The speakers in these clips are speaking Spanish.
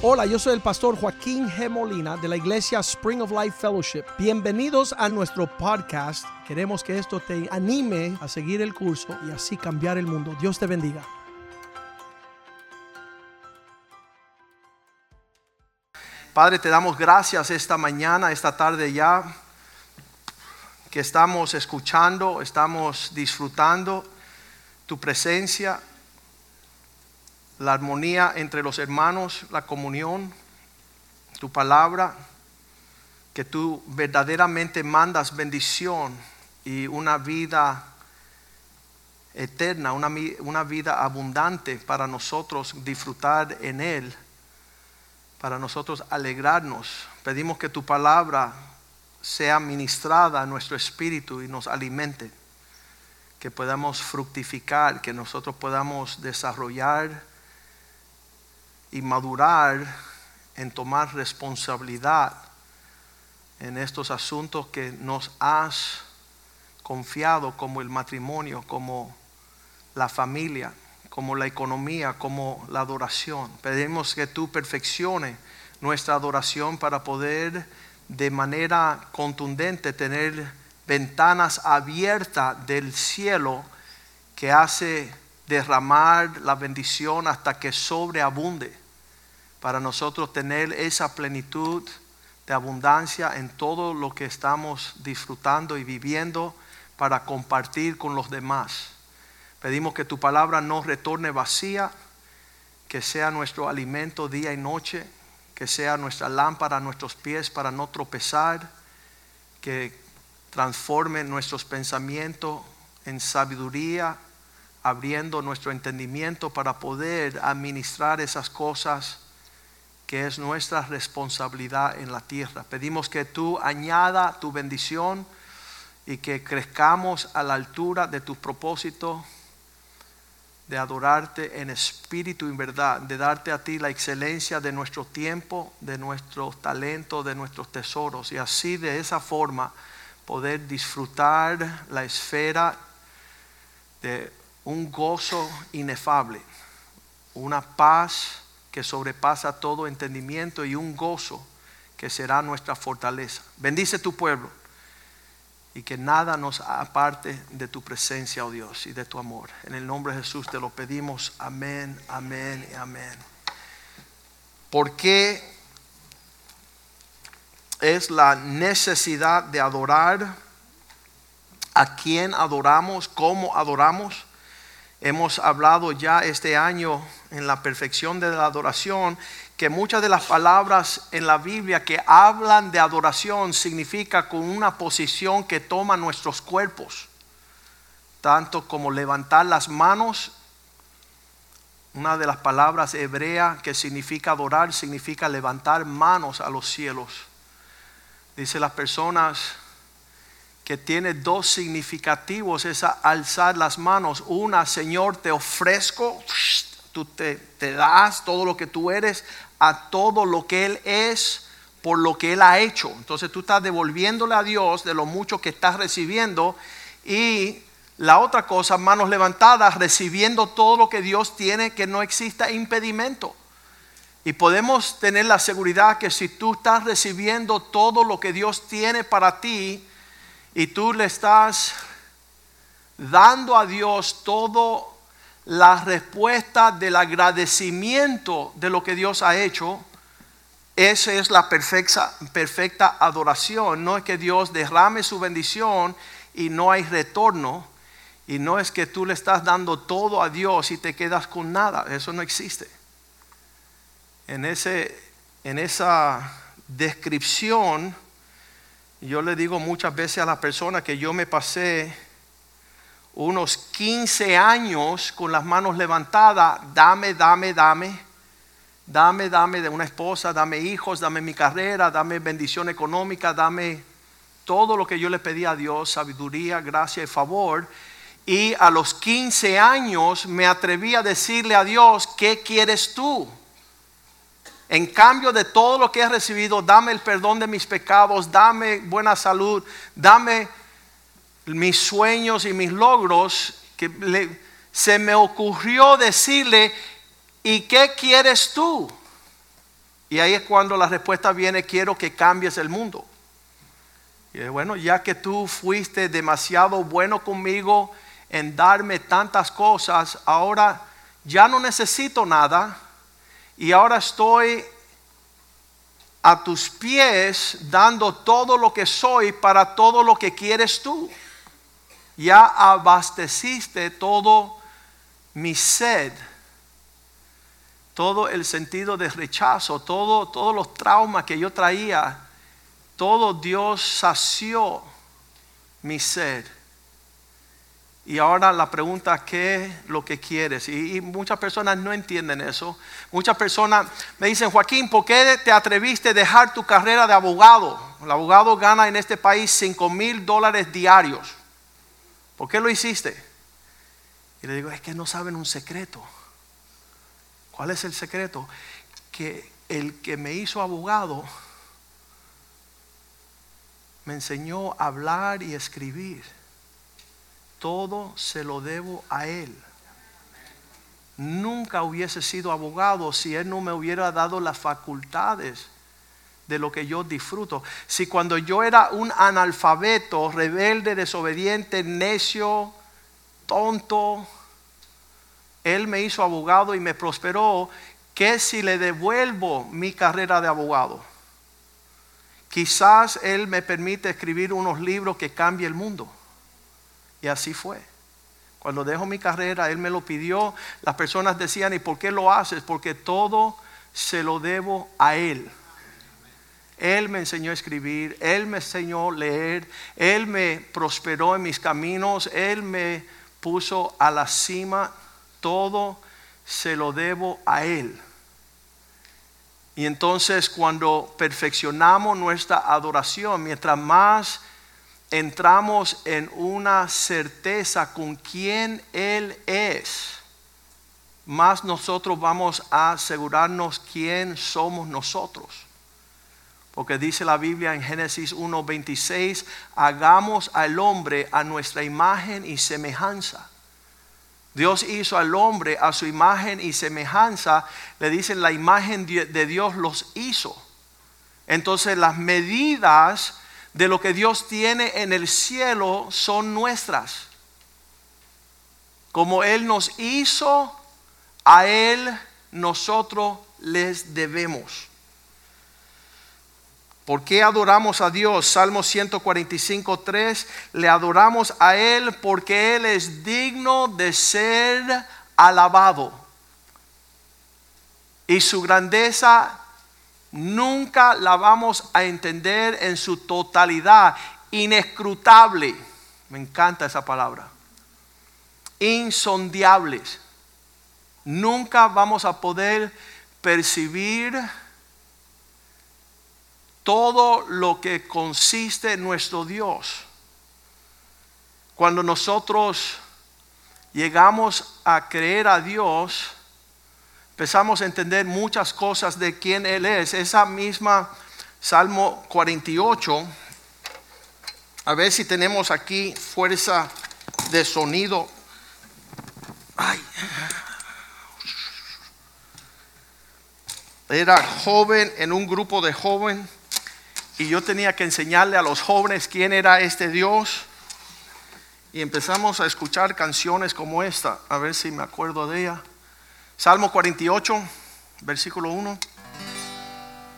Hola, yo soy el pastor Joaquín G. Molina de la iglesia Spring of Life Fellowship. Bienvenidos a nuestro podcast. Queremos que esto te anime a seguir el curso y así cambiar el mundo. Dios te bendiga. Padre, te damos gracias esta mañana, esta tarde ya, que estamos escuchando, estamos disfrutando tu presencia, la armonía entre los hermanos, la comunión, tu palabra, que tú verdaderamente mandas bendición y una vida eterna, una, una vida abundante para nosotros disfrutar en Él, para nosotros alegrarnos. Pedimos que tu palabra sea ministrada a nuestro espíritu y nos alimente, que podamos fructificar, que nosotros podamos desarrollar y madurar en tomar responsabilidad en estos asuntos que nos has confiado como el matrimonio, como la familia, como la economía, como la adoración. Pedimos que tú perfeccione nuestra adoración para poder de manera contundente tener ventanas abiertas del cielo que hace derramar la bendición hasta que sobreabunde, para nosotros tener esa plenitud de abundancia en todo lo que estamos disfrutando y viviendo para compartir con los demás. Pedimos que tu palabra no retorne vacía, que sea nuestro alimento día y noche, que sea nuestra lámpara a nuestros pies para no tropezar, que transforme nuestros pensamientos en sabiduría abriendo nuestro entendimiento para poder administrar esas cosas que es nuestra responsabilidad en la tierra. Pedimos que tú añada tu bendición y que crezcamos a la altura de tu propósito de adorarte en espíritu y en verdad, de darte a ti la excelencia de nuestro tiempo, de nuestros talentos, de nuestros tesoros y así de esa forma poder disfrutar la esfera de un gozo inefable, una paz que sobrepasa todo entendimiento y un gozo que será nuestra fortaleza. Bendice tu pueblo y que nada nos aparte de tu presencia, oh Dios, y de tu amor. En el nombre de Jesús te lo pedimos. Amén, amén y amén. ¿Por qué es la necesidad de adorar? ¿A quién adoramos? ¿Cómo adoramos? Hemos hablado ya este año en la perfección de la adoración que muchas de las palabras en la Biblia que hablan de adoración significa con una posición que toman nuestros cuerpos, tanto como levantar las manos. Una de las palabras hebreas que significa adorar significa levantar manos a los cielos. Dice las personas que tiene dos significativos, es alzar las manos. Una, Señor, te ofrezco, tú te, te das todo lo que tú eres a todo lo que Él es por lo que Él ha hecho. Entonces tú estás devolviéndole a Dios de lo mucho que estás recibiendo y la otra cosa, manos levantadas, recibiendo todo lo que Dios tiene, que no exista impedimento. Y podemos tener la seguridad que si tú estás recibiendo todo lo que Dios tiene para ti, y tú le estás dando a Dios todo la respuesta del agradecimiento de lo que Dios ha hecho, esa es la perfecta, perfecta adoración. No es que Dios derrame su bendición y no hay retorno. Y no es que tú le estás dando todo a Dios y te quedas con nada. Eso no existe. En, ese, en esa descripción yo le digo muchas veces a las personas que yo me pasé unos 15 años con las manos levantadas, dame, dame, dame, dame, dame de una esposa, dame hijos, dame mi carrera, dame bendición económica, dame todo lo que yo le pedí a Dios, sabiduría, gracia y favor. Y a los 15 años me atreví a decirle a Dios, ¿qué quieres tú? En cambio de todo lo que he recibido, dame el perdón de mis pecados, dame buena salud, dame mis sueños y mis logros. Que se me ocurrió decirle, ¿y qué quieres tú? Y ahí es cuando la respuesta viene, quiero que cambies el mundo. Y bueno, ya que tú fuiste demasiado bueno conmigo en darme tantas cosas, ahora ya no necesito nada y ahora estoy a tus pies dando todo lo que soy para todo lo que quieres tú. Ya abasteciste todo mi sed, todo el sentido de rechazo, todo, todos los traumas que yo traía, todo Dios sació mi sed. Y ahora la pregunta, ¿qué es lo que quieres? Y, muchas personas no entienden eso. Muchas personas me dicen, Joaquín, ¿por qué te atreviste a dejar tu carrera de abogado? El abogado gana en este país 5 mil dólares diarios. ¿Por qué lo hiciste? Y le digo, es que no saben un secreto. ¿Cuál es el secreto? Que el que me hizo abogado me enseñó a hablar y escribir todo se lo debo a Él. Nunca hubiese sido abogado si Él no me hubiera dado las facultades de lo que yo disfruto. Si cuando yo era un analfabeto, rebelde, desobediente, necio, tonto, Él me hizo abogado y me prosperó, ¿qué si le devuelvo mi carrera de abogado? Quizás Él me permite escribir unos libros que cambie el mundo. Y así fue. Cuando dejo mi carrera, Él me lo pidió. Las personas decían, ¿y por qué lo haces? Porque todo se lo debo a Él. Él me enseñó a escribir, Él me enseñó a leer, Él me prosperó en mis caminos, Él me puso a la cima. Todo se lo debo a Él. Y entonces cuando perfeccionamos nuestra adoración, mientras más entramos en una certeza con quién Él es, más nosotros vamos a asegurarnos quién somos nosotros. Porque dice la Biblia en Génesis 1:26, hagamos al hombre a nuestra imagen y semejanza. Dios hizo al hombre a su imagen y semejanza. Le dicen la imagen de Dios los hizo. Entonces las medidas de lo que Dios tiene en el cielo son nuestras. Como Él nos hizo, a Él nosotros les debemos. ¿Por qué adoramos a Dios? Salmo 145, 3. Le adoramos a Él porque Él es digno de ser alabado. Y su grandeza nunca la vamos a entender en su totalidad, inescrutable. Me encanta esa palabra. Insondiables. Nunca vamos a poder percibir todo lo que consiste en nuestro Dios. Cuando nosotros llegamos a creer a Dios, empezamos a entender muchas cosas de quién Él es. Esa misma Salmo 48, a ver si tenemos aquí fuerza de sonido. Era joven en un grupo de jóvenes y yo tenía que enseñarle a los jóvenes quién era este Dios. Y empezamos a escuchar canciones como esta, a ver si me acuerdo de ella. Salmo 48, versículo 1.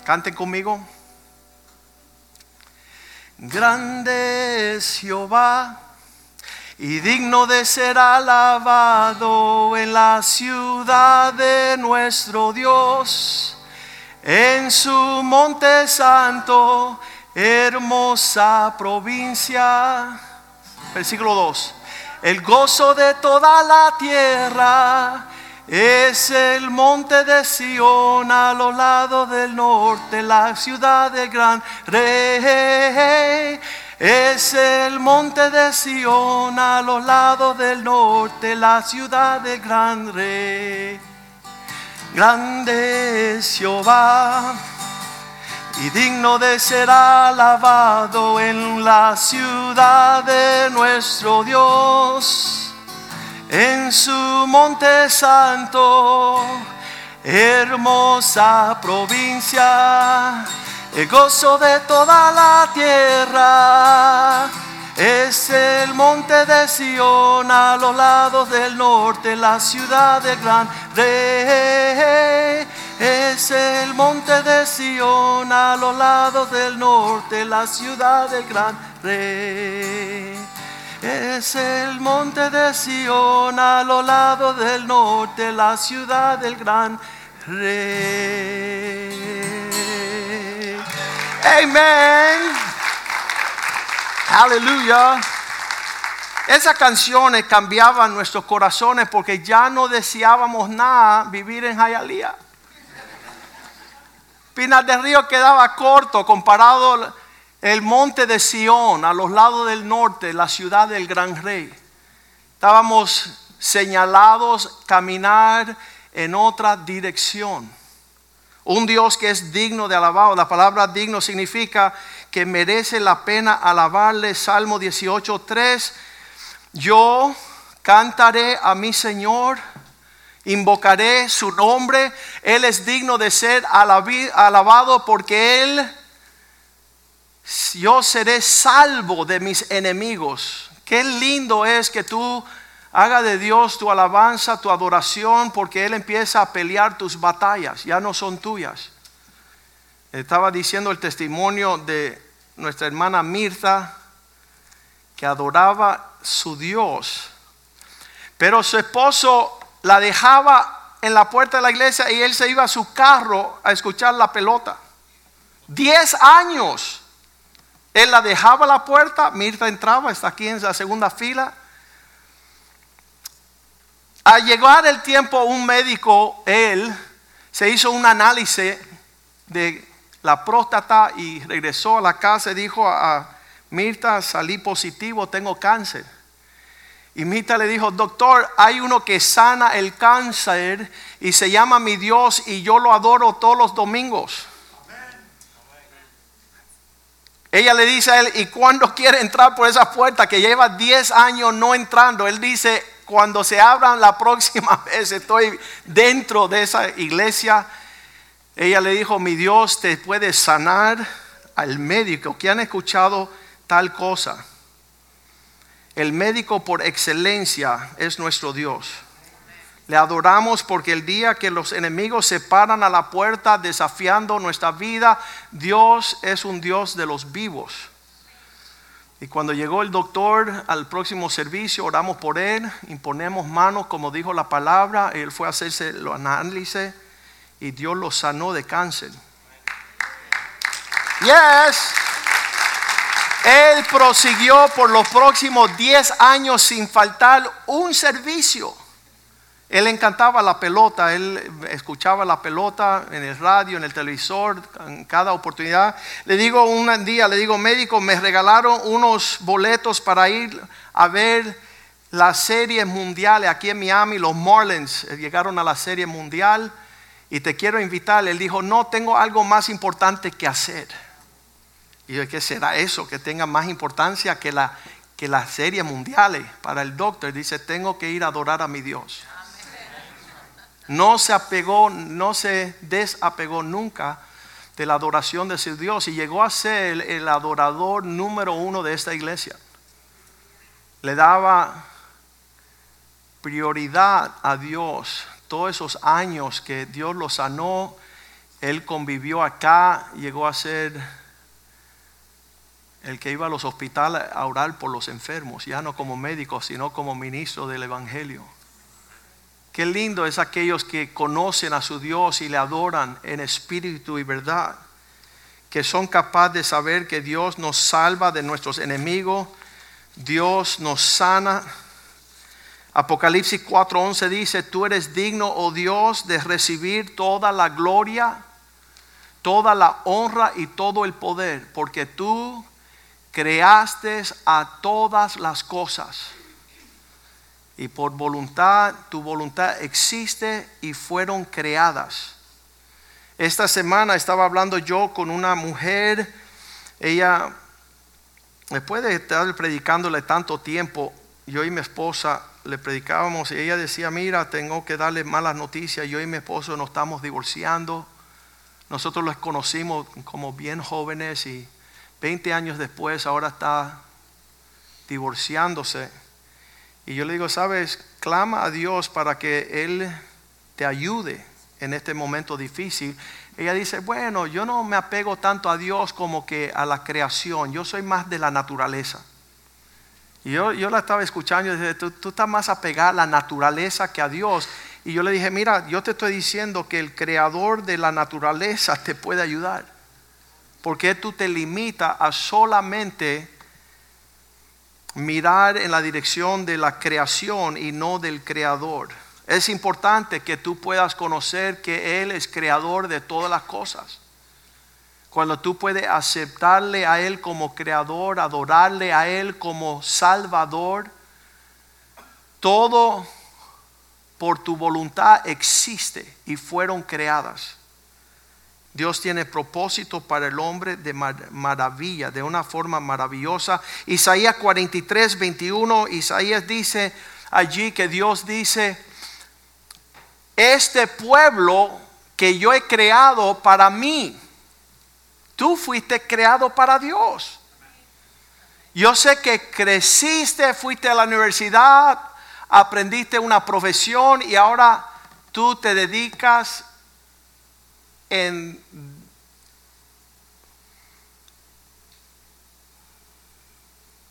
Canten conmigo. Grande es Jehová y digno de ser alabado en la ciudad de nuestro Dios, en su monte santo, hermosa provincia. Versículo 2. El gozo de toda la tierra es el monte de Sion a los lados del norte, la ciudad del gran rey. Es el monte de Sion a los lados del norte, la ciudad del gran rey. Grande es Jehová y digno de ser alabado en la ciudad de nuestro Dios en su monte santo, hermosa provincia, el gozo de toda la tierra. Es el monte de Sion a los lados del norte, la ciudad del gran rey. Es el monte de Sion a los lados del norte, la ciudad del gran rey. Es el monte de Sion a los lados del norte, la ciudad del gran rey. Amén. Aleluya. Esas canciones cambiaban nuestros corazones porque ya no deseábamos nada vivir en Jayalía. Pinar del Río quedaba corto comparado el monte de Sión a los lados del norte, la ciudad del gran rey. Estábamos señalados caminar en otra dirección. Un Dios que es digno de alabado. La palabra digno significa que merece la pena alabarle. Salmo 18.3. Yo cantaré a mi Señor, invocaré su nombre. Él es digno de ser alabado porque Él, yo seré salvo de mis enemigos. Qué lindo es que tú haga de Dios tu alabanza, tu adoración, porque Él empieza a pelear tus batallas, ya no son tuyas. Estaba diciendo el testimonio de nuestra hermana Mirta, que adoraba su Dios, pero su esposo la dejaba en la puerta de la iglesia y él se iba a su carro a escuchar la pelota. Diez años. Él la dejaba a la puerta, Mirta entraba, está aquí en la segunda fila. Al llegar el tiempo, un médico, él, se hizo un análisis de la próstata y regresó a la casa y dijo a Mirta, salí positivo, tengo cáncer. Y Mirta le dijo, doctor, hay uno que sana el cáncer y se llama mi Dios y yo lo adoro todos los domingos. Ella le dice a él, ¿y cuándo quiere entrar por esa puerta que lleva 10 años no entrando? Él dice, cuando se abran la próxima vez, estoy dentro de esa iglesia ella le dijo, mi Dios te puede sanar al médico que han escuchado tal cosa. El médico por excelencia es nuestro Dios. Le adoramos porque el día que los enemigos se paran a la puerta desafiando nuestra vida, Dios es un Dios de los vivos. Y cuando llegó el doctor al próximo servicio, oramos por él, imponemos manos como dijo la palabra, él fue a hacerse lo análisis y Dios lo sanó de cáncer. Yes. Él prosiguió por los próximos 10 años sin faltar un servicio. Él encantaba la pelota, él escuchaba la pelota en el radio, en el televisor, en cada oportunidad. Le digo un día, le digo, médico, me regalaron unos boletos para ir a ver las series mundiales aquí en Miami. Los Marlins llegaron a la serie mundial y te quiero invitar. Él dijo, no, tengo algo más importante que hacer. Y yo, ¿qué será eso? Que tenga más importancia que la, que las series mundiales. Para el doctor dice, tengo que ir a adorar a mi Dios. No se apegó, no se desapegó nunca de la adoración de su Dios y llegó a ser el adorador número uno de esta iglesia. Le daba prioridad a Dios todos esos años que Dios lo sanó, él convivió acá, llegó a ser el que iba a los hospitales a orar por los enfermos, ya no como médico, sino como ministro del Evangelio. Qué lindo es aquellos que conocen a su Dios y le adoran en espíritu y verdad, que son capaces de saber que Dios nos salva de nuestros enemigos, Dios nos sana Apocalipsis 4:11 dice, tú eres digno, oh Dios, de recibir toda la gloria, toda la honra y todo el poder, porque tú creaste a todas las cosas. Y por voluntad, tu voluntad existe y fueron creadas. Esta semana estaba hablando yo con una mujer, ella, después de estar predicándole tanto tiempo, yo y mi esposa le predicábamos y ella decía, mira, tengo que darle malas noticias, yo y mi esposo nos estamos divorciando. Nosotros los conocimos como bien jóvenes y 20 años después ahora está divorciándose. Y yo le digo, sabes, clama a Dios para que Él te ayude en este momento difícil. Ella dice, bueno, yo no me apego tanto a Dios como que a la creación, yo soy más de la naturaleza. Y yo, yo la estaba escuchando y dije, tú, tú estás más apegada a la naturaleza que a Dios. Y yo le dije, mira, yo te estoy diciendo que el creador de la naturaleza te puede ayudar. Porque tú te limitas a solamente mirar en la dirección de la creación y no del creador. Es importante que tú puedas conocer que Él es creador de todas las cosas. Cuando tú puedes aceptarle a Él como creador, adorarle a Él como salvador, todo por tu voluntad existe y fueron creadas. Dios tiene propósito para el hombre de maravilla, de una forma maravillosa. Isaías 43, 21, Isaías dice allí que Dios dice, este pueblo que yo he creado para mí, Tú fuiste creado para Dios. Yo sé que creciste, fuiste a la universidad, aprendiste una profesión y ahora tú te dedicas en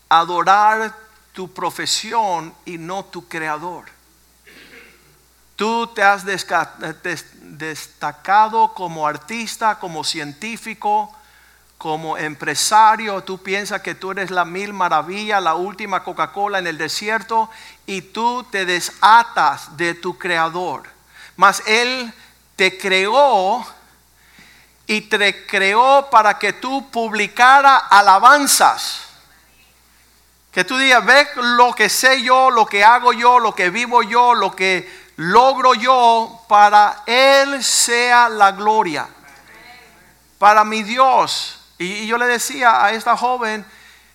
adorar tu profesión y no tu creador. Tú te has destacado como artista, como científico, como empresario, tú piensas que tú eres la mil maravilla, la última Coca-Cola en el desierto y tú te desatas de tu creador. Mas Él te creó y te creó para que tú publicara alabanzas. Que tú digas, ve lo que sé yo, lo que hago yo, lo que vivo yo, lo que logro yo, para Él sea la gloria. Para mi Dios y, yo le decía a esta joven,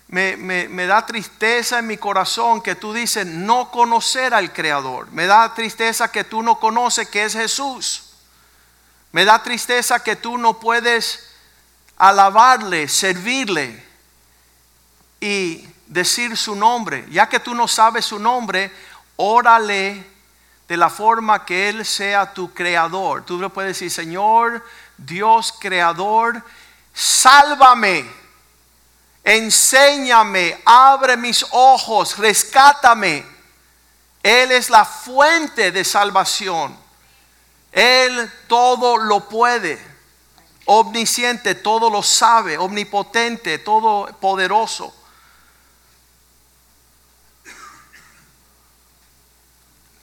me, da tristeza en mi corazón que tú dices no conocer al Creador. Me da tristeza que tú no conoces que es Jesús. Me da tristeza que tú no puedes alabarle, servirle y decir su nombre. Ya que tú no sabes su nombre, órale de la forma que Él sea tu creador. Tú le puedes decir, Señor, Dios creador, sálvame, enséñame, abre mis ojos, rescátame. Él es la fuente de salvación. Él todo lo puede. Omnisciente, todo lo sabe. Omnipotente, todo poderoso.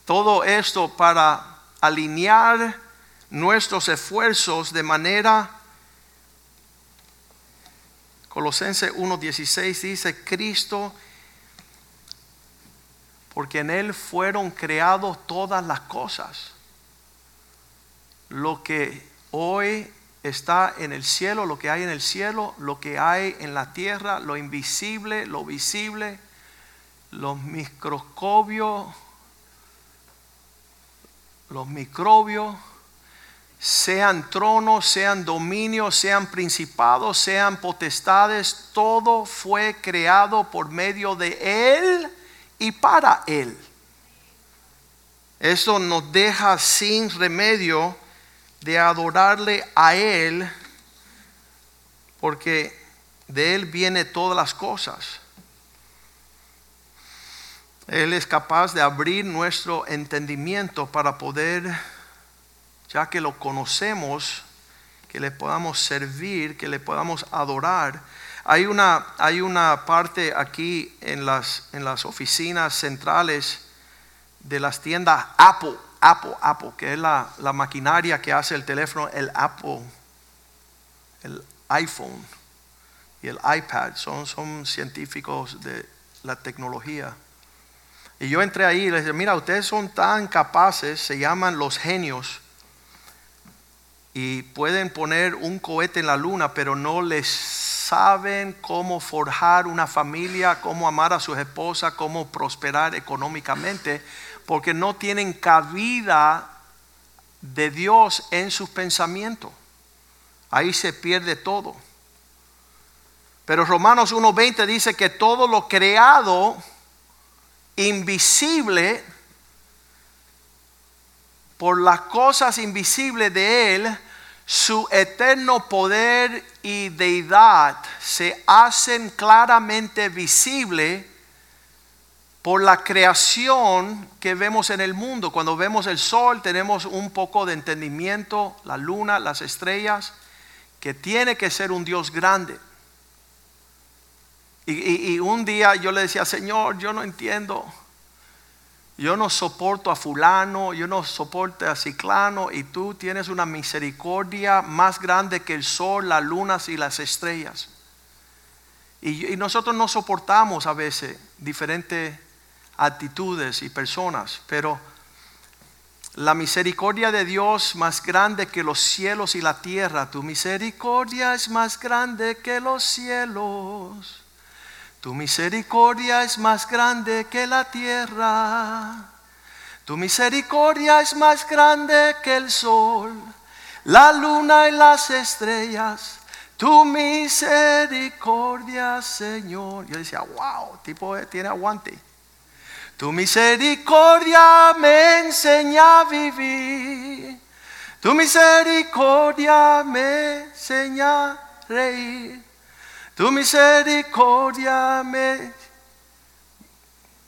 Todo esto para alinear nuestros esfuerzos de manera Colosenses 1.16 dice, Cristo, porque en Él fueron creados todas las cosas. Lo que hoy está en el cielo, lo que hay en el cielo, lo que hay en la tierra, lo invisible, lo visible, los microscopios, los microbios sean tronos, sean dominios, sean principados, sean potestades, todo fue creado por medio de Él y para Él. Eso nos deja sin remedio de adorarle a Él, porque de Él viene todas las cosas. Él es capaz de abrir nuestro entendimiento para poder ya que lo conocemos, que le podamos servir, que le podamos adorar. Hay una, hay una parte aquí en las, en las oficinas centrales de las tiendas Apple, Apple, Apple, que es la, la maquinaria que hace el teléfono, el Apple, el iPhone y el iPad, son, son científicos de la tecnología. Y yo entré ahí y les dije, mira, ustedes son tan capaces, se llaman los genios y pueden poner un cohete en la luna, pero no les saben cómo forjar una familia, cómo amar a sus esposas, cómo prosperar económicamente, porque no tienen cabida de Dios en sus pensamientos. Ahí se pierde todo. Pero Romanos 1.20 dice que todo lo creado, invisible, por las cosas invisibles de Él, su eterno poder y deidad se hacen claramente visible por la creación que vemos en el mundo. Cuando vemos el sol tenemos un poco de entendimiento, la luna, las estrellas, que tiene que ser un Dios grande. Y, y un día yo le decía, Señor, yo no entiendo yo no soporto a fulano, yo no soporto a ciclano y tú tienes una misericordia más grande que el sol, las lunas y las estrellas. Y, nosotros no soportamos a veces diferentes actitudes y personas, pero la misericordia de Dios más grande que los cielos y la tierra, tu misericordia es más grande que los cielos. Tu misericordia es más grande que la tierra. Tu misericordia es más grande que el sol, la luna y las estrellas. Tu misericordia, Señor. Yo decía, wow, tipo tiene aguante. Tu misericordia me enseña a vivir. Tu misericordia me enseña a reír. Tu misericordia me...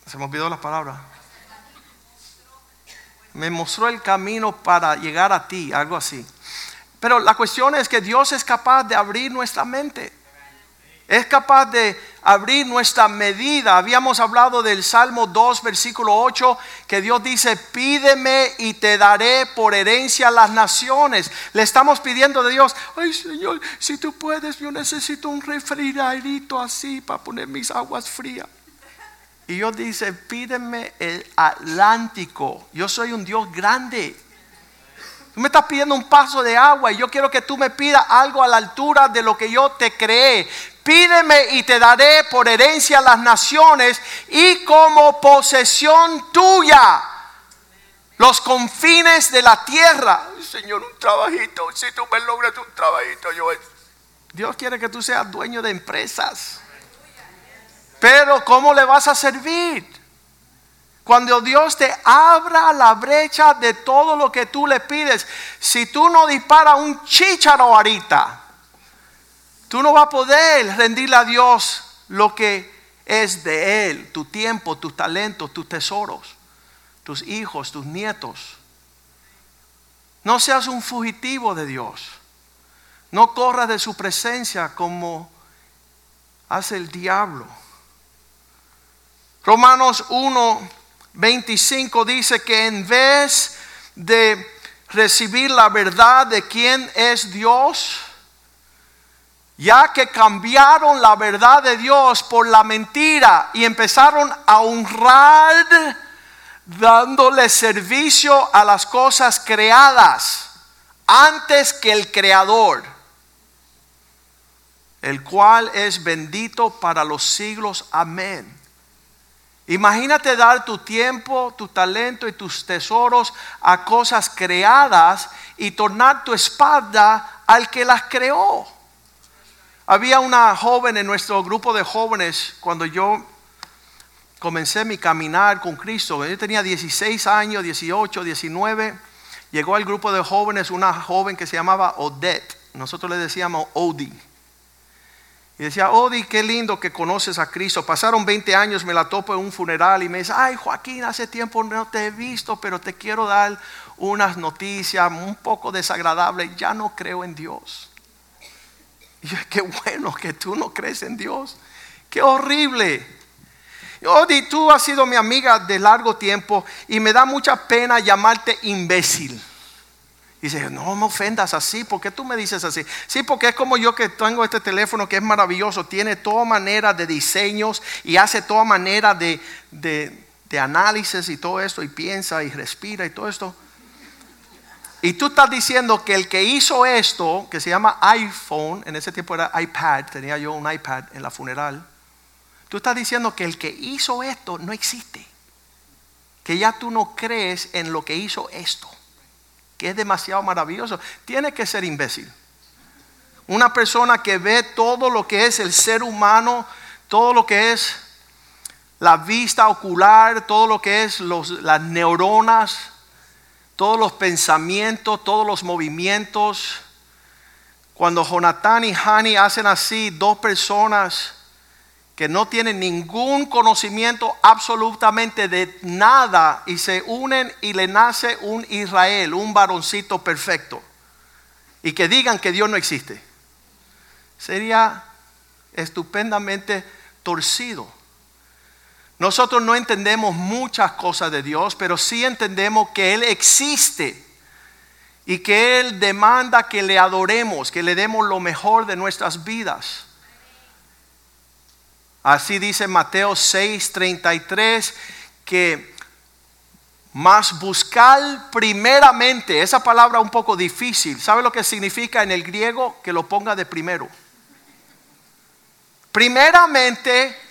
Se me olvidó las palabras. Me mostró el camino para llegar a ti, algo así. Pero la cuestión es que Dios es capaz de abrir nuestra mente. Es capaz de abrir nuestra medida. Habíamos hablado del Salmo 2, versículo 8, que Dios dice, pídeme y te daré por herencia las naciones. Le estamos pidiendo de Dios, ay Señor, si tú puedes, yo necesito un refrigerito así para poner mis aguas frías. Y Dios dice, pídeme el Atlántico. Yo soy un Dios grande. Tú me estás pidiendo un paso de agua y yo quiero que tú me pidas algo a la altura de lo que yo te creé. Pídeme y te daré por herencia las naciones y como posesión tuya los confines de la tierra. Señor, un trabajito, si tú me logras un trabajito, yo... Dios quiere que tú seas dueño de empresas. Pero ¿cómo le vas a servir? Cuando Dios te abra la brecha de todo lo que tú le pides, si tú no disparas un chícharo ahorita, Tú no vas a poder rendirle a Dios lo que es de Él, tu tiempo, tus talentos, tus tesoros, tus hijos, tus nietos. No seas un fugitivo de Dios. No corras de su presencia como hace el diablo. Romanos 1, 25 dice que en vez de recibir la verdad de quién es Dios, ya que cambiaron la verdad de Dios por la mentira y empezaron a honrar dándole servicio a las cosas creadas antes que el creador, el cual es bendito para los siglos. Amén. Imagínate dar tu tiempo, tu talento y tus tesoros a cosas creadas y tornar tu espalda al que las creó. Había una joven en nuestro grupo de jóvenes cuando yo comencé mi caminar con Cristo. Yo tenía 16 años, 18, 19. Llegó al grupo de jóvenes una joven que se llamaba Odette. Nosotros le decíamos Odi. Y decía, Odi, qué lindo que conoces a Cristo. Pasaron 20 años, me la topo en un funeral y me dice, ay Joaquín, hace tiempo no te he visto, pero te quiero dar unas noticias un poco desagradables. Ya no creo en Dios. Y yo, qué bueno que tú no crees en Dios. Qué horrible. Odi, tú has sido mi amiga de largo tiempo y me da mucha pena llamarte imbécil. Y dice, no me ofendas así, ¿por qué tú me dices así? Sí, porque es como yo que tengo este teléfono que es maravilloso, tiene toda manera de diseños y hace toda manera de, de análisis y todo esto, y piensa y respira y todo esto. Y tú estás diciendo que el que hizo esto, que se llama iPhone, en ese tiempo era iPad, tenía yo un iPad en la funeral. Tú estás diciendo que el que hizo esto no existe. Que ya tú no crees en lo que hizo esto. Que es demasiado maravilloso. Tiene que ser imbécil. Una persona que ve todo lo que es el ser humano, todo lo que es la vista ocular, todo lo que es las neuronas, todos los pensamientos, todos los movimientos. Cuando Jonathan y Hani hacen así, dos personas que no tienen ningún conocimiento absolutamente de nada y se unen y le nace un Israel, un varoncito perfecto, y que digan que Dios no existe, sería estupendamente torcido. Nosotros no entendemos muchas cosas de Dios, pero sí entendemos que Él existe y que Él demanda que le adoremos, que le demos lo mejor de nuestras vidas. Así dice Mateo 6:33 que más buscar primeramente, esa palabra un poco difícil, ¿sabe lo que significa en el griego? Que lo ponga de primero. Primeramente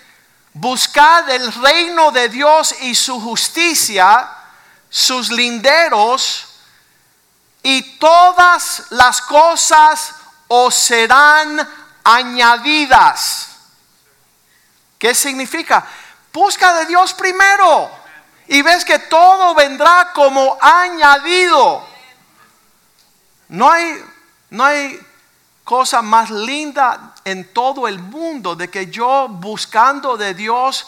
buscad el reino de Dios y su justicia, sus linderos, y todas las cosas os serán añadidas. ¿Qué significa? Busca de Dios primero y ves que todo vendrá como añadido. No hay, no hay cosa más linda en todo el mundo de que yo buscando de Dios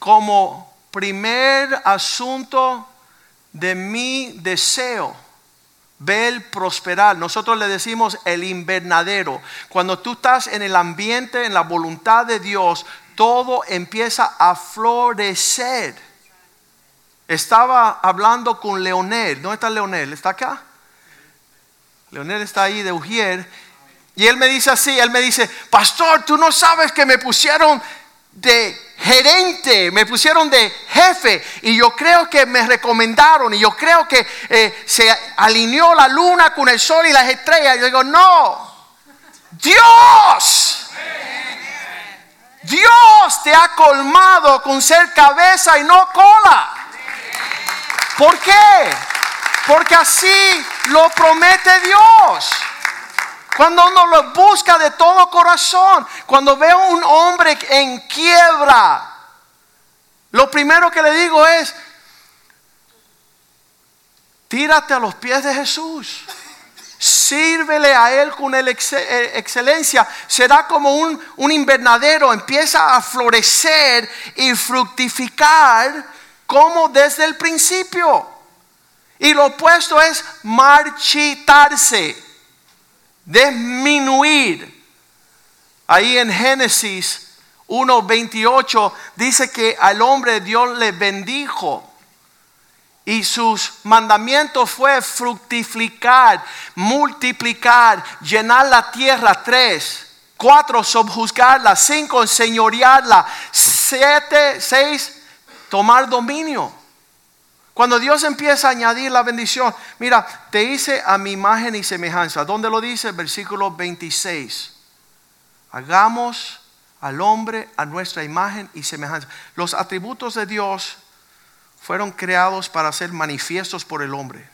como primer asunto de mi deseo, ver prosperar. Nosotros le decimos el invernadero. Cuando tú estás en el ambiente, en la voluntad de Dios, todo empieza a florecer. Estaba hablando con Leonel. ¿Dónde está Leonel? ¿Está acá? Leonel está ahí de Ujier y él me dice así, él me dice, pastor, tú no sabes que me pusieron de gerente, me pusieron de jefe y yo creo que me recomendaron y yo creo que eh, se alineó la luna con el sol y las estrellas. Y yo digo, no, Dios, Dios te ha colmado con ser cabeza y no cola. ¿Por qué? Porque así lo promete Dios. Cuando uno lo busca de todo corazón, cuando veo un hombre en quiebra, lo primero que le digo es, tírate a los pies de Jesús. Sírvele a Él con eh, excelencia. Será como un, un invernadero. Empieza a florecer y fructificar como desde el principio. Y lo opuesto es marchitarse disminuir. Ahí en Génesis 1.28 dice que al hombre Dios le bendijo. Y sus mandamientos fue fructificar, multiplicar, llenar la tierra. Tres. Cuatro, subjuzgarla. Cinco, enseñorearla. Siete, seis, tomar dominio. Cuando Dios empieza a añadir la bendición, mira, te hice a mi imagen y semejanza. ¿Dónde lo dice? Versículo 26. Hagamos al hombre a nuestra imagen y semejanza. Los atributos de Dios fueron creados para ser manifiestos por el hombre.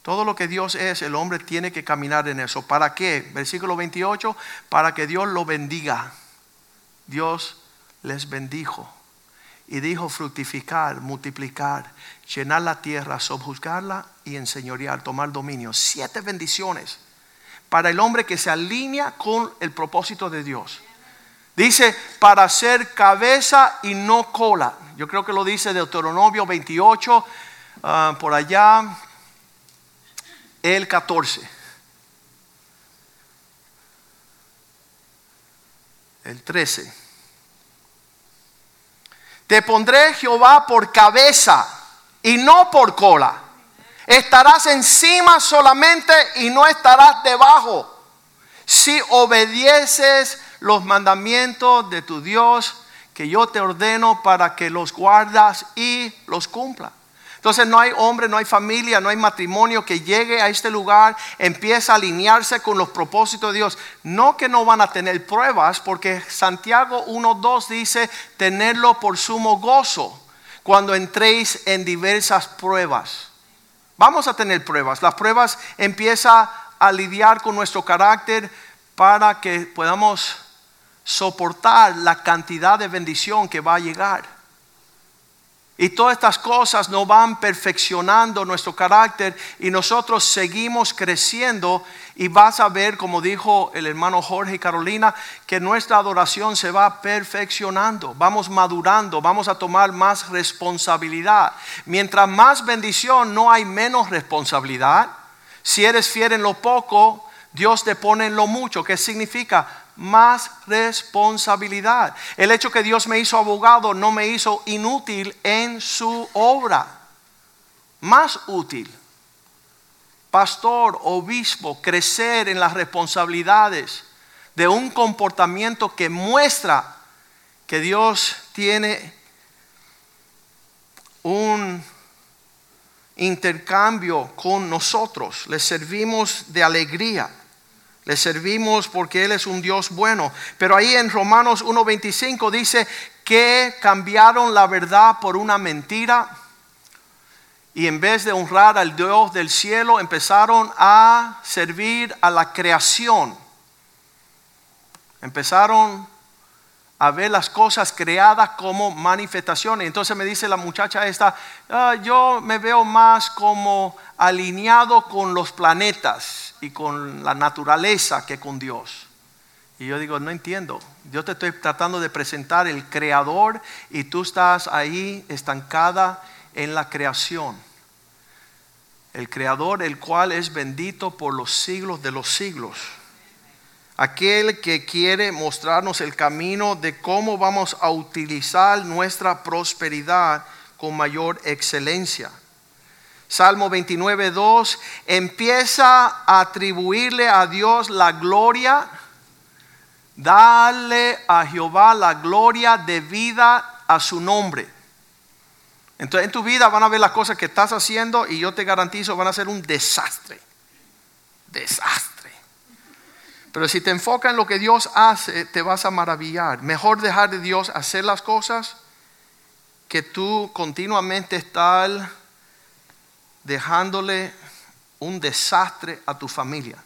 Todo lo que Dios es, el hombre tiene que caminar en eso. ¿Para qué? Versículo 28, para que Dios lo bendiga. Dios les bendijo y dijo fructificar, multiplicar, llenar la tierra, subjuzgarla y enseñorear, tomar dominio. Siete bendiciones para el hombre que se alinea con el propósito de Dios. Dice, para ser cabeza y no cola. Yo creo que lo dice Deuteronomio 28, ah, por allá, el 14. El 13. Te pondré Jehová por cabeza y no por cola. Estarás encima solamente y no estarás debajo. Si obedieces los mandamientos de tu Dios que yo te ordeno para que los guardas y los cumpla. Entonces no hay hombre, no hay familia, no hay matrimonio que llegue a este lugar, empieza a alinearse con los propósitos de Dios. No que no van a tener pruebas, porque Santiago 1.2 dice tenerlo por sumo gozo cuando entréis en diversas pruebas. Vamos a tener pruebas. Las pruebas empiezan a lidiar con nuestro carácter para que podamos soportar la cantidad de bendición que va a llegar. Y todas estas cosas nos van perfeccionando nuestro carácter y nosotros seguimos creciendo y vas a ver, como dijo el hermano Jorge y Carolina, que nuestra adoración se va perfeccionando, vamos madurando, vamos a tomar más responsabilidad. Mientras más bendición, no hay menos responsabilidad. Si eres fiel en lo poco, Dios te pone en lo mucho. ¿Qué significa? Más responsabilidad. El hecho que Dios me hizo abogado no me hizo inútil en su obra. Más útil. Pastor, obispo, crecer en las responsabilidades de un comportamiento que muestra que Dios tiene un intercambio con nosotros. Le servimos de alegría. Le servimos porque Él es un Dios bueno. Pero ahí en Romanos 1.25 dice que cambiaron la verdad por una mentira. Y en vez de honrar al Dios del cielo, empezaron a servir a la creación. Empezaron a ver las cosas creadas como manifestaciones. Entonces me dice la muchacha esta, ah, yo me veo más como alineado con los planetas y con la naturaleza que con Dios. Y yo digo, no entiendo. Yo te estoy tratando de presentar el creador y tú estás ahí estancada en la creación. El creador, el cual es bendito por los siglos de los siglos aquel que quiere mostrarnos el camino de cómo vamos a utilizar nuestra prosperidad con mayor excelencia. Salmo 29, 2 empieza a atribuirle a Dios la gloria, darle a Jehová la gloria debida a su nombre. Entonces en tu vida van a ver las cosas que estás haciendo y yo te garantizo van a ser un desastre. Desastre. Pero si te enfocas en lo que Dios hace, te vas a maravillar. Mejor dejar de Dios hacer las cosas que tú continuamente estar dejándole un desastre a tu familia.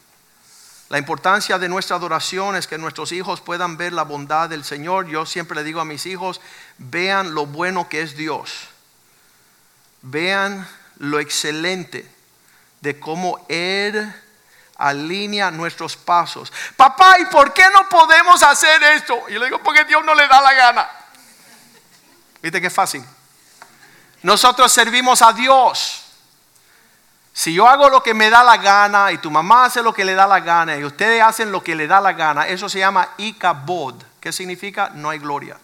La importancia de nuestra adoración es que nuestros hijos puedan ver la bondad del Señor. Yo siempre le digo a mis hijos, vean lo bueno que es Dios. Vean lo excelente de cómo Él alinea nuestros pasos. Papá, ¿y por qué no podemos hacer esto? Y le digo, porque Dios no le da la gana. ¿Viste qué fácil? Nosotros servimos a Dios. Si yo hago lo que me da la gana y tu mamá hace lo que le da la gana y ustedes hacen lo que le da la gana, eso se llama ikabod. ¿Qué significa? No hay gloria.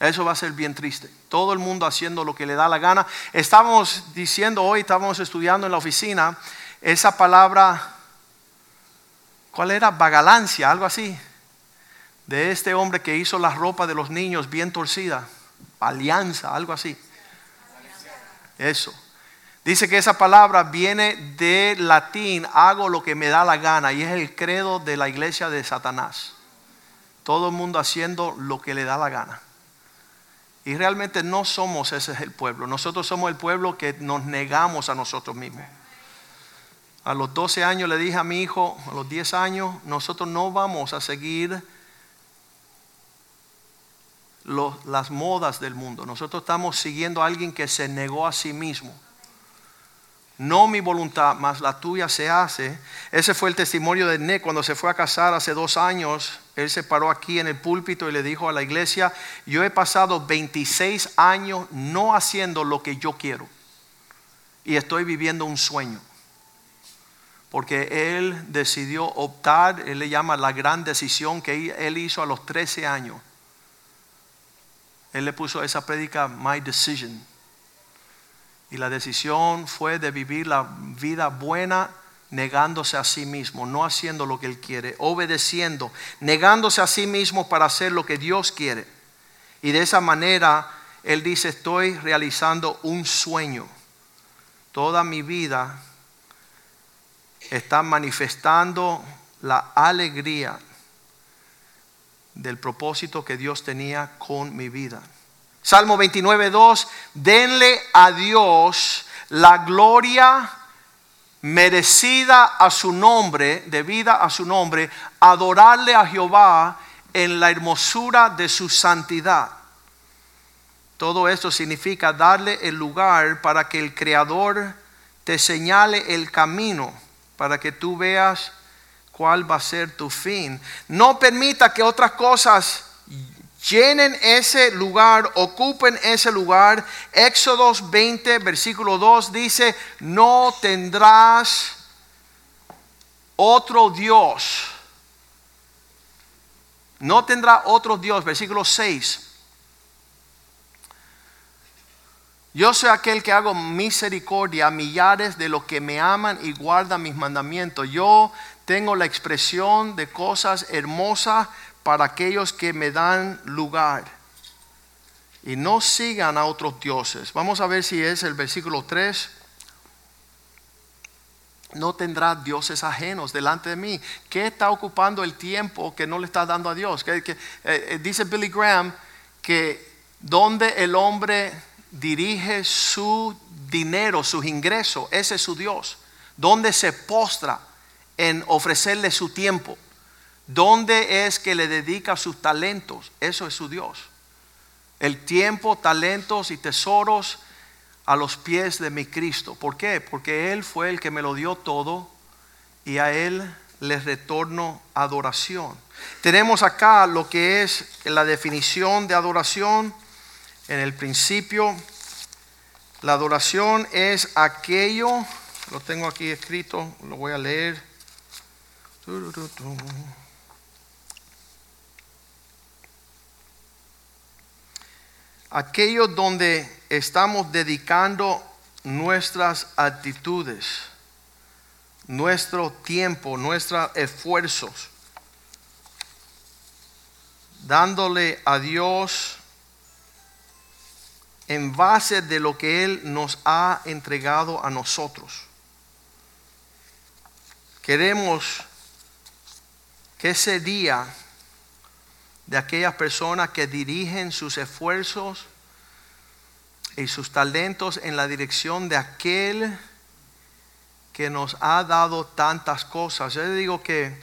Eso va a ser bien triste. Todo el mundo haciendo lo que le da la gana. Estamos diciendo hoy, estábamos estudiando en la oficina esa palabra, ¿cuál era? Vagalancia, algo así. De este hombre que hizo la ropa de los niños bien torcida. Alianza, algo así. Eso. Dice que esa palabra viene de latín, hago lo que me da la gana, y es el credo de la iglesia de Satanás. Todo el mundo haciendo lo que le da la gana. Y realmente no somos ese es el pueblo. Nosotros somos el pueblo que nos negamos a nosotros mismos. A los 12 años le dije a mi hijo, a los 10 años, nosotros no vamos a seguir las modas del mundo. Nosotros estamos siguiendo a alguien que se negó a sí mismo. No mi voluntad, más la tuya se hace. Ese fue el testimonio de Ne cuando se fue a casar hace dos años. Él se paró aquí en el púlpito y le dijo a la iglesia, yo he pasado 26 años no haciendo lo que yo quiero. Y estoy viviendo un sueño porque él decidió optar, él le llama la gran decisión que él hizo a los 13 años. Él le puso esa prédica, My Decision. Y la decisión fue de vivir la vida buena negándose a sí mismo, no haciendo lo que él quiere, obedeciendo, negándose a sí mismo para hacer lo que Dios quiere. Y de esa manera él dice, estoy realizando un sueño. Toda mi vida está manifestando la alegría del propósito que Dios tenía con mi vida. Salmo 29, 2, denle a Dios la gloria merecida a su nombre, debida a su nombre, adorarle a Jehová en la hermosura de su santidad. Todo esto significa darle el lugar para que el Creador te señale el camino, para que tú veas cuál va a ser tu fin. No permita que otras cosas llenen ese lugar, ocupen ese lugar. Éxodos 20, versículo 2 dice, no tendrás otro Dios. No tendrá otro Dios, versículo 6. Yo soy aquel que hago misericordia a millares de los que me aman y guardan mis mandamientos. Yo tengo la expresión de cosas hermosas para aquellos que me dan lugar. Y no sigan a otros dioses. Vamos a ver si es el versículo 3. No tendrá dioses ajenos delante de mí. ¿Qué está ocupando el tiempo que no le está dando a Dios? Eh, eh, dice Billy Graham que donde el hombre dirige su dinero, sus ingresos, ese es su Dios. Donde se postra en ofrecerle su tiempo. ¿Dónde es que le dedica sus talentos? Eso es su Dios. El tiempo, talentos y tesoros a los pies de mi Cristo. ¿Por qué? Porque Él fue el que me lo dio todo y a Él le retorno adoración. Tenemos acá lo que es la definición de adoración. En el principio, la adoración es aquello, lo tengo aquí escrito, lo voy a leer. aquello donde estamos dedicando nuestras actitudes, nuestro tiempo, nuestros esfuerzos, dándole a Dios en base de lo que Él nos ha entregado a nosotros. Queremos que ese día de aquellas personas que dirigen sus esfuerzos y sus talentos en la dirección de aquel que nos ha dado tantas cosas. Yo digo que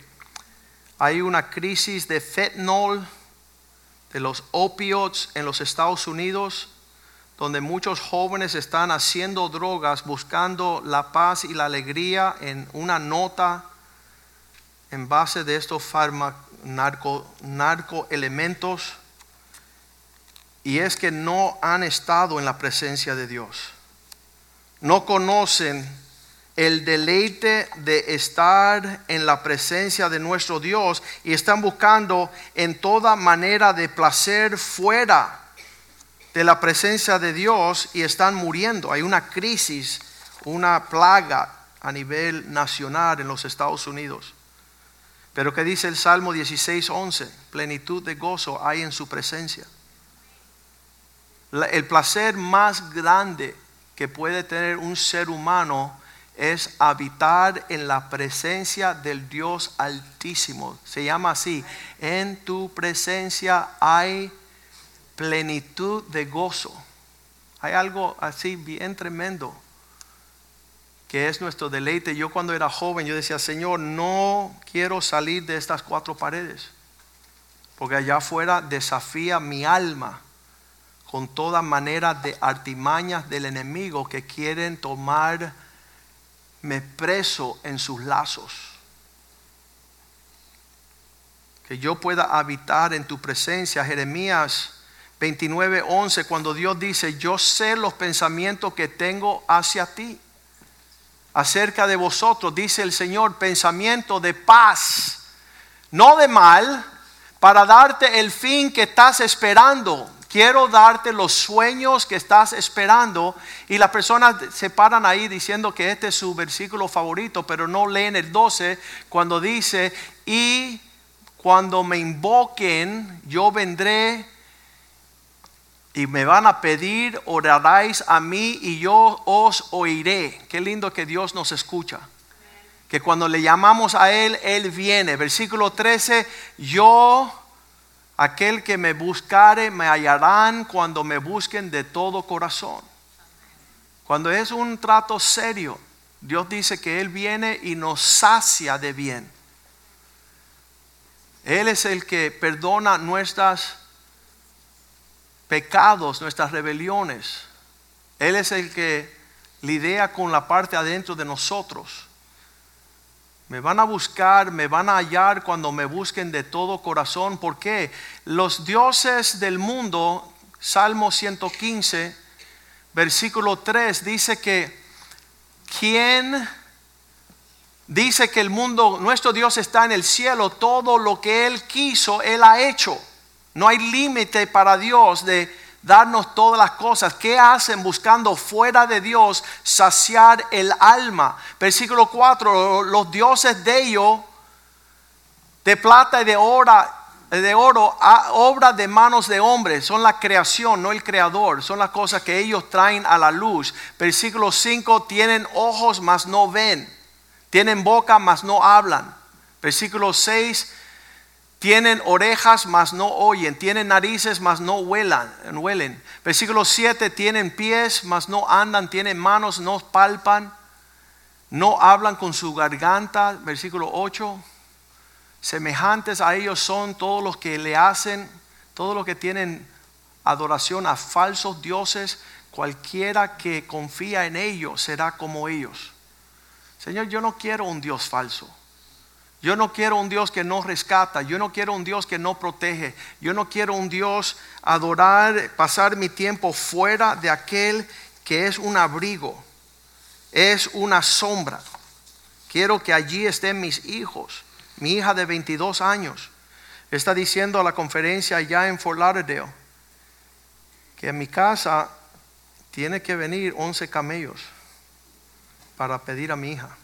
hay una crisis de fentanyl, de los opioides en los Estados Unidos, donde muchos jóvenes están haciendo drogas, buscando la paz y la alegría en una nota en base de estos narco, narco elementos y es que no han estado en la presencia de Dios. No conocen el deleite de estar en la presencia de nuestro Dios y están buscando en toda manera de placer fuera de la presencia de Dios y están muriendo. Hay una crisis, una plaga a nivel nacional en los Estados Unidos. Pero que dice el Salmo 16, 11, plenitud de gozo hay en su presencia. el placer más grande que puede tener un ser humano es habitar en la presencia del Dios Altísimo. Se llama así, en tu presencia hay plenitud de gozo. Hay algo así bien tremendo que es nuestro deleite. Yo cuando era joven, yo decía, Señor, no quiero salir de estas cuatro paredes, porque allá afuera desafía mi alma con toda manera de artimañas del enemigo que quieren tomarme preso en sus lazos. Que yo pueda habitar en tu presencia. Jeremías 29, 11, cuando Dios dice, yo sé los pensamientos que tengo hacia ti acerca de vosotros, dice el Señor, pensamiento de paz, no de mal, para darte el fin que estás esperando. Quiero darte los sueños que estás esperando. Y las personas se paran ahí diciendo que este es su versículo favorito, pero no leen el 12 cuando dice, y cuando me invoquen, yo vendré Y me van a pedir, oraréis a mí y yo os oiré. Qué lindo que Dios nos escucha. Que cuando le llamamos a Él, Él viene. Versículo 13, yo, aquel que me buscare, me hallarán cuando me busquen de todo corazón. Cuando es un trato serio, Dios dice que Él viene y nos sacia de bien. Él es el que perdona nuestras pecados, nuestras rebeliones. Él es el que lidia con la parte adentro de nosotros. Me van a buscar, me van a hallar cuando me busquen de todo corazón. porque Los dioses del mundo, Salmo 115, versículo 3, dice que quien dice que el mundo, nuestro Dios está en el cielo, todo lo que Él quiso, Él ha hecho. No hay límite para Dios de darnos todas las cosas. ¿Qué hacen buscando fuera de Dios saciar el alma? Versículo 4, los dioses de ellos, de plata y de oro, de oro, obra de manos de hombres, son la creación, no el creador, son las cosas que ellos traen a la luz. Versículo 5, tienen ojos, mas no ven, tienen boca, mas no hablan. Versículo 6, tienen orejas, mas no oyen. Tienen narices, mas no huelan, huelen. Versículo 7. Tienen pies, mas no andan. Tienen manos, no palpan. No hablan con su garganta. Versículo 8. Semejantes a ellos son todos los que le hacen, todos los que tienen adoración a falsos dioses. Cualquiera que confía en ellos será como ellos. Señor, yo no quiero un Dios falso. Yo no quiero un Dios que no rescata, yo no quiero un Dios que no protege, yo no quiero un Dios adorar, pasar mi tiempo fuera de aquel que es un abrigo, es una sombra. Quiero que allí estén mis hijos. Mi hija de 22 años está diciendo a la conferencia allá en Fort Lauderdale que en mi casa tiene que venir 11 camellos para pedir a mi hija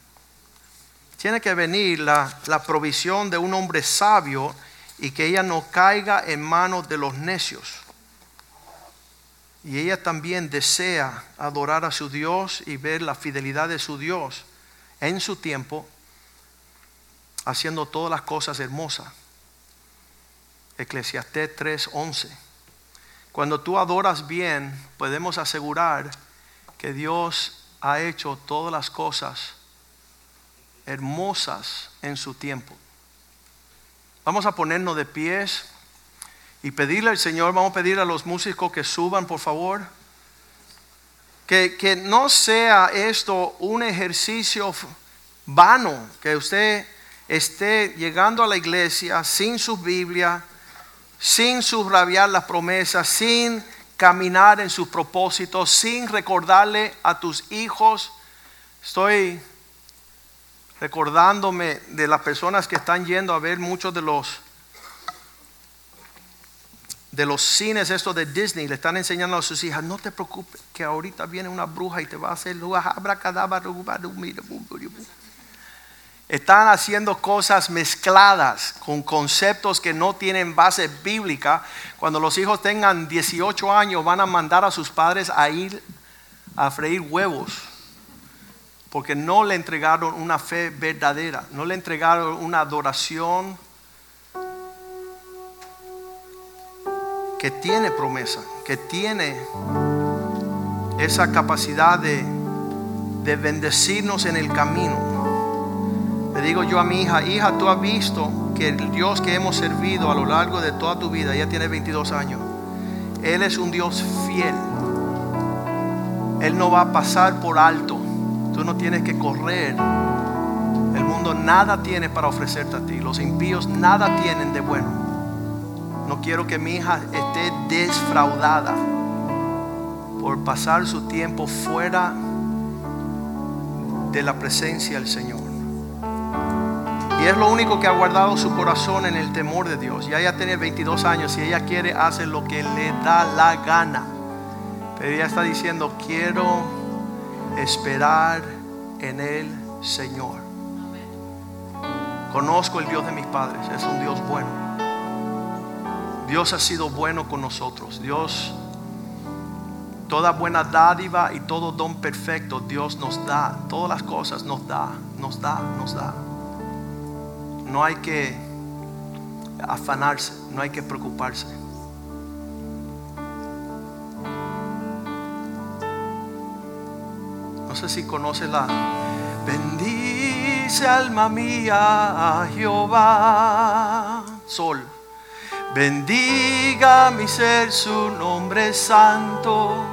tiene que venir la, provisión de un hombre sabio y que ella no caiga en manos de los necios. Y ella también desea adorar a su Dios y ver la fidelidad de su Dios en su tiempo, haciendo todas las cosas hermosas. Eclesiastés 3:11. Cuando tú adoras bien, podemos asegurar que Dios ha hecho todas las cosas hermosas en su tiempo. Vamos a ponernos de pies y pedirle al Señor, vamos a pedir a los músicos que suban, por favor. Que, que no sea esto un ejercicio vano, que usted esté llegando a la iglesia sin su Biblia, sin subrayar las promesas, sin caminar en sus propósitos, sin recordarle a tus hijos. Estoy recordándome de las personas que están yendo a ver muchos de los de los cines estos de Disney, le están enseñando a sus hijas, no te preocupes, que ahorita viene una bruja y te va a hacer están haciendo cosas mezcladas con conceptos que no tienen base bíblica. Cuando los hijos tengan 18 años van a mandar a sus padres a ir a freír huevos porque no le entregaron una fe verdadera, no le entregaron una adoración que tiene promesa, que tiene esa capacidad de, de bendecirnos en el camino. Le digo yo a mi hija, hija, tú has visto que el Dios que hemos servido a lo largo de toda tu vida, ella tiene 22 años, Él es un Dios fiel. Él no va a pasar por alto Tú no tienes que correr. El mundo nada tiene para ofrecerte a ti. Los impíos nada tienen de bueno. No quiero que mi hija esté desfraudada por pasar su tiempo fuera de la presencia del Señor. Y es lo único que ha guardado su corazón en el temor de Dios. Ya ella tiene 22 años. Si ella quiere, hace lo que le da la gana. Pero ella está diciendo, quiero esperar en el Señor. Conozco el Dios de mis padres, es un Dios bueno. Dios ha sido bueno con nosotros. Dios, toda buena dádiva y todo don perfecto, Dios nos da. Todas las cosas nos da, nos da, nos da. No hay que afanarse, no hay que preocuparse. sé si conoces la. Bendice alma mía a Jehová. Sol. Bendiga mi ser su nombre santo.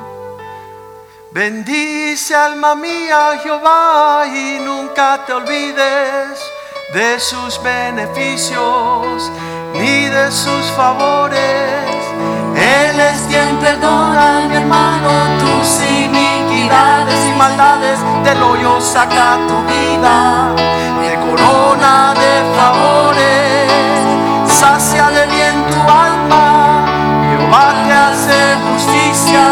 Bendice alma mía Jehová y nunca te olvides de sus beneficios ni de sus favores. Él es quien perdona, mi hermano, tus iniquidades iniquidades y maldades del hoyo oh, saca tu vida. De corona de favores sacia de bien tu alma. Jehová te hace justicia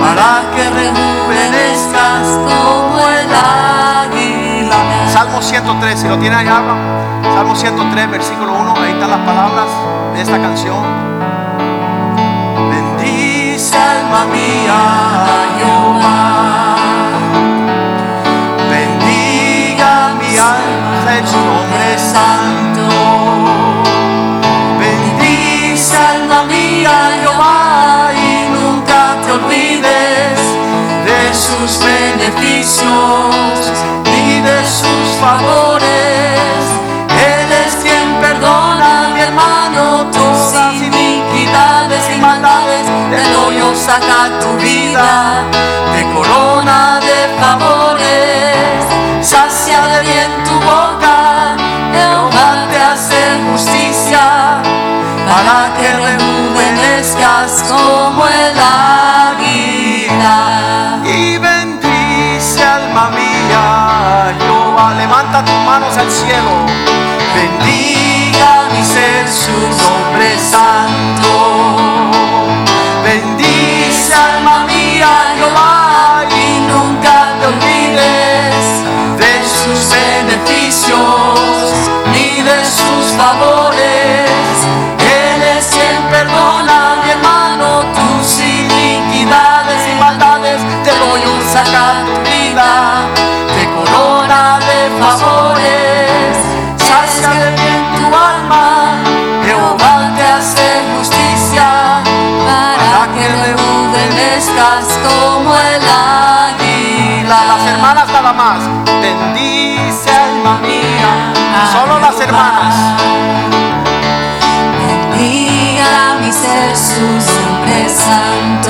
para que rejuvenezcas como el águila. Salmo 103 si lo tiene ahí habla Salmo 103 versículo 1 ahí están las palabras de esta canción. Bendice alma mía, yo. sus beneficios y de sus favores. Él es quien perdona, mi hermano, todas iniquidades y maldades. Del hoyo oh, saca tu vida, de corona de favor. hermanas. Bendiga mi ser su sorpresa.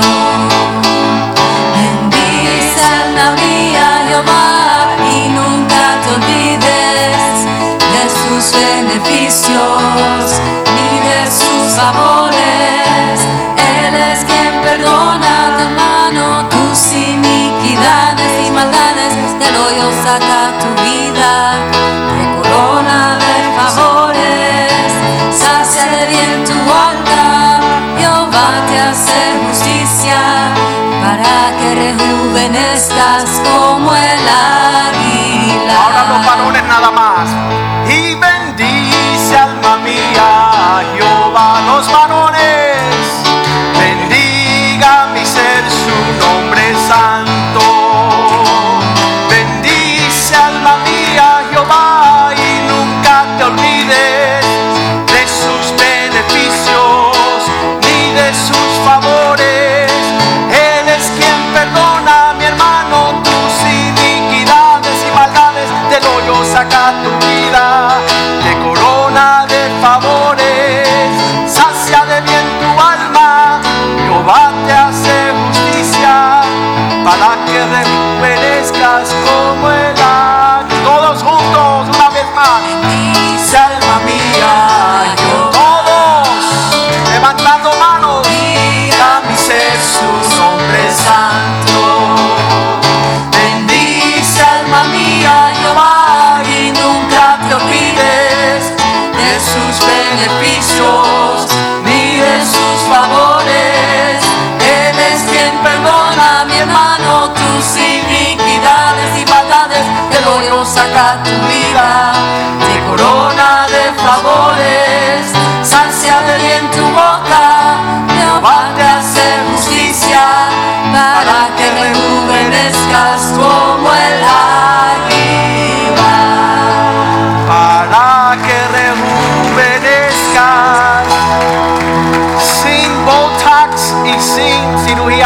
ask for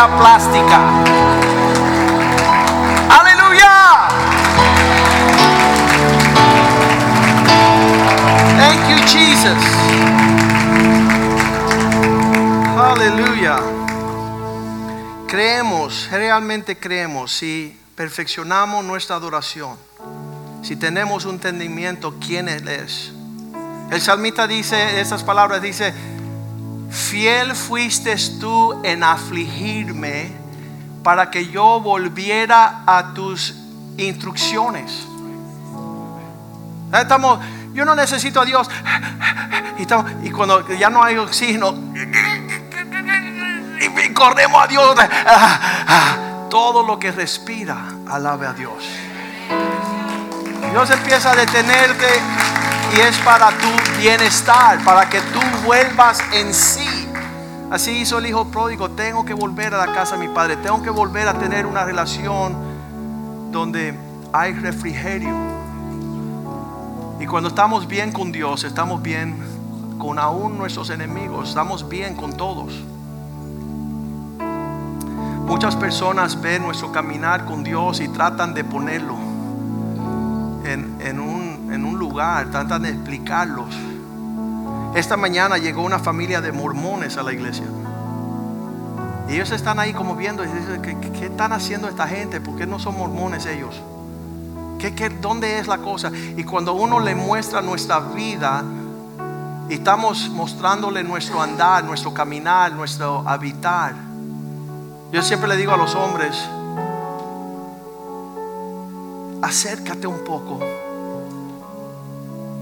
plástica. Aleluya. Thank you, Jesus. Aleluya. Creemos, realmente creemos, si perfeccionamos nuestra adoración, si tenemos un entendimiento quién Él es. El salmista dice esas palabras, dice, fiel fuiste tú en afligirme para que yo volviera a tus instrucciones. Estamos, yo no necesito a Dios. Y, estamos- y cuando ya no hay oxígeno, y, corremos a Dios. Todo lo que respira, alabe a Dios. Dios empieza a detenerte y es para tu bienestar, para que tú vuelvas en sí. Así hizo el hijo pródigo. Tengo que volver a la casa de mi padre. Tengo que volver a tener una relación donde hay refrigerio. Y cuando estamos bien con Dios, estamos bien con aún nuestros enemigos, estamos bien con todos. Muchas personas ven nuestro caminar con Dios y tratan de ponerlo en, en un, en un lugar, tratan de explicarlos. Esta mañana llegó una familia de mormones a la iglesia. Y ellos están ahí como viendo, y dicen, ¿qué, están haciendo esta gente? ¿Por qué no son mormones ellos? ¿Qué, qué, dónde es la cosa? Y cuando uno le muestra nuestra vida, y estamos mostrándole nuestro andar, nuestro caminar, nuestro habitar. Yo siempre le digo a los hombres, acércate un poco.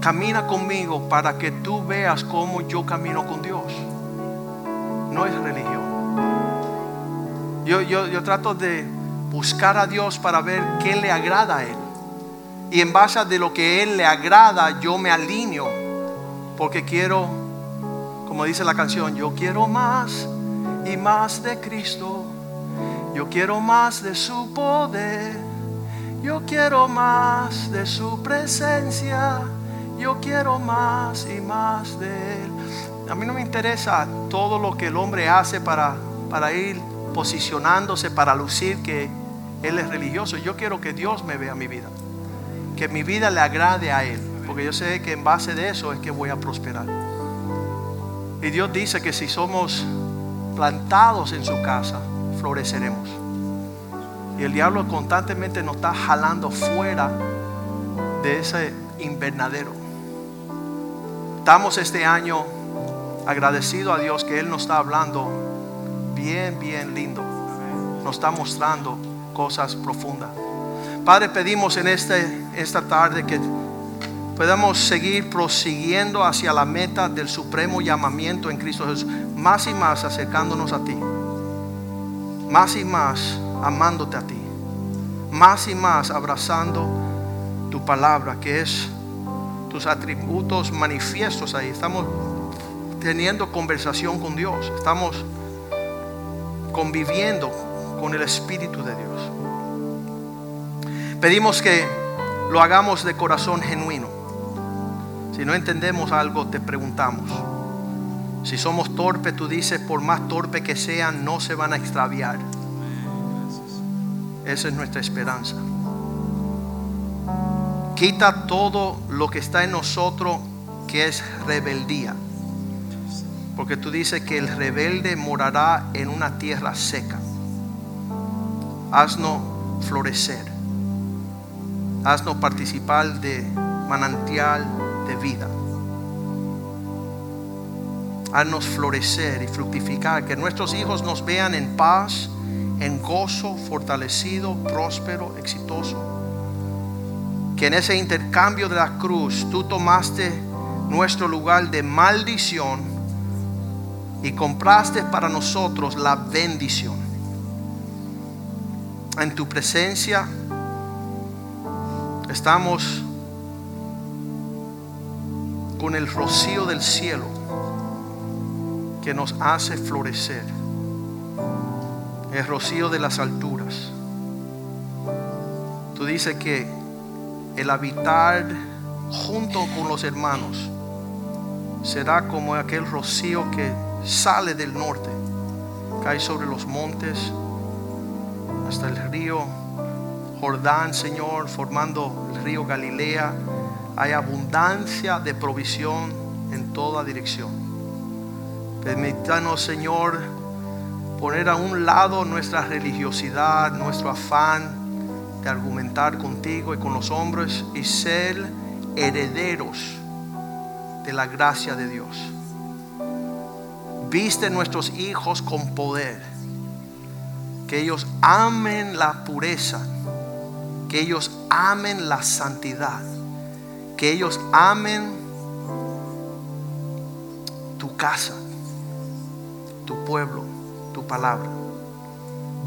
Camina conmigo para que tú veas cómo yo camino con Dios. No es religión. Yo, yo, yo trato de buscar a Dios para ver qué le agrada a Él. Y en base a de lo que Él le agrada, yo me alineo. Porque quiero, como dice la canción, yo quiero más y más de Cristo. Yo quiero más de su poder. Yo quiero más de su presencia. Yo quiero más y más de Él. A mí no me interesa todo lo que el hombre hace para, para ir posicionándose, para lucir que Él es religioso. Yo quiero que Dios me vea mi vida. Que mi vida le agrade a Él. Porque yo sé que en base de eso es que voy a prosperar. Y Dios dice que si somos plantados en su casa, floreceremos. Y el diablo constantemente nos está jalando fuera de ese invernadero. Estamos este año agradecidos a Dios que Él nos está hablando bien, bien lindo. Nos está mostrando cosas profundas. Padre, pedimos en este, esta tarde que podamos seguir prosiguiendo hacia la meta del supremo llamamiento en Cristo Jesús. Más y más acercándonos a ti. Más y más amándote a ti. Más y más abrazando tu palabra, que es tus atributos manifiestos ahí. Estamos teniendo conversación con Dios. Estamos conviviendo con el Espíritu de Dios. Pedimos que lo hagamos de corazón genuino. Si no entendemos algo, te preguntamos. Si somos torpes, tú dices, por más torpe que sean, no se van a extraviar. Esa es nuestra esperanza. Quita todo lo que está en nosotros que es rebeldía. Porque tú dices que el rebelde morará en una tierra seca. Haznos florecer. Haznos participar de manantial de vida. Haznos florecer y fructificar. Que nuestros hijos nos vean en paz, en gozo, fortalecido, próspero, exitoso. Que en ese intercambio de la cruz tú tomaste nuestro lugar de maldición y compraste para nosotros la bendición. En tu presencia estamos con el rocío del cielo que nos hace florecer. El rocío de las alturas. Tú dices que el habitar junto con los hermanos será como aquel rocío que sale del norte cae sobre los montes, hasta el río Jordán, Señor, formando el río Galilea. Hay abundancia de provisión en toda dirección. Permítanos, Señor, poner a un lado nuestra religiosidad, nuestro afán argumentar contigo y con los hombres y ser herederos de la gracia de Dios. Viste nuestros hijos con poder, que ellos amen la pureza, que ellos amen la santidad, que ellos amen tu casa, tu pueblo, tu palabra.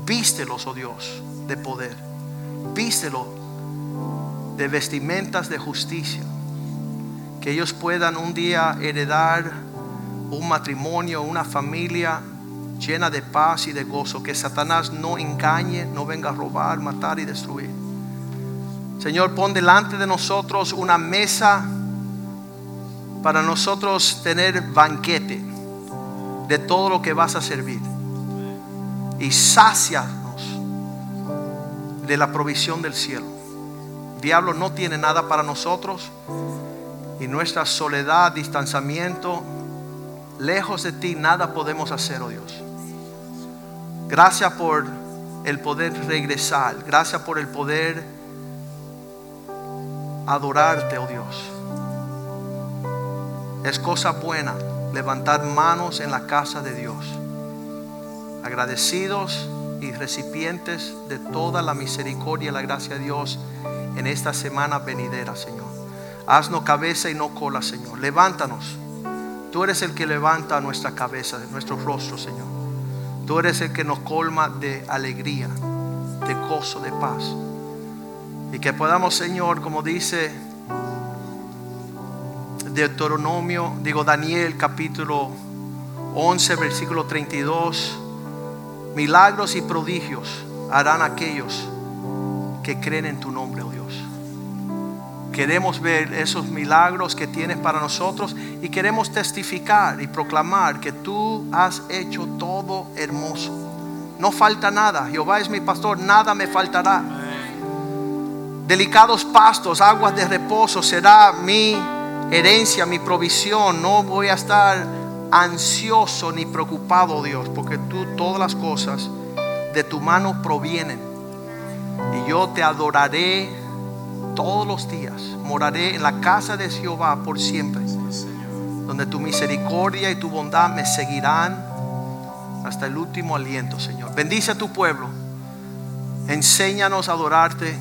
Vístelos, oh Dios, de poder. De vestimentas de justicia. Que ellos puedan un día heredar un matrimonio, una familia llena de paz y de gozo. Que Satanás no engañe, no venga a robar, matar y destruir. Señor, pon delante de nosotros una mesa para nosotros tener banquete de todo lo que vas a servir. Y sácianos de la provisión del cielo. diablo no tiene nada para nosotros y nuestra soledad, distanciamiento, lejos de ti nada podemos hacer, oh Dios. Gracias por el poder regresar, gracias por el poder adorarte, oh Dios. Es cosa buena levantar manos en la casa de Dios, agradecidos y recipientes de toda la misericordia y la gracia de Dios en esta semana venidera, Señor. Haznos cabeza y no cola, Señor. Levántanos. Tú eres el que levanta nuestra cabeza, nuestro rostro, Señor. Tú eres el que nos colma de alegría, de gozo, de paz. Y que podamos, Señor, como dice Deuteronomio, digo Daniel capítulo 11, versículo 32, milagros y prodigios harán aquellos que creen en tu nombre, oh Dios. Queremos ver esos milagros que tienes para nosotros y queremos testificar y proclamar que tú has hecho todo hermoso. No falta nada. Jehová es mi pastor, nada me faltará. Delicados pastos, aguas de reposo será mi herencia, mi provisión. No voy a estar ansioso ni preocupado, Dios, porque tú todas las cosas de tu mano provienen. Y yo te adoraré todos los días. Moraré en la casa de Jehová por siempre, donde tu misericordia y tu bondad me seguirán hasta el último aliento, Señor. Bendice a tu pueblo. Enséñanos a adorarte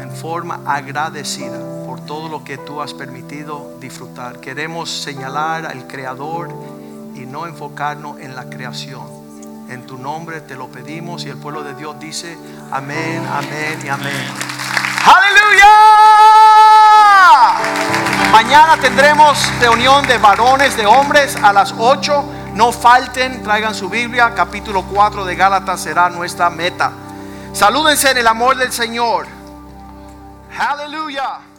en forma agradecida por todo lo que tú has permitido disfrutar. Queremos señalar al Creador y no enfocarnos en la creación. En tu nombre te lo pedimos y el pueblo de Dios dice amén, amén y amén. Aleluya. Mañana tendremos reunión de varones, de hombres a las 8. No falten, traigan su Biblia. Capítulo 4 de Gálatas será nuestra meta. Salúdense en el amor del Señor. Aleluya.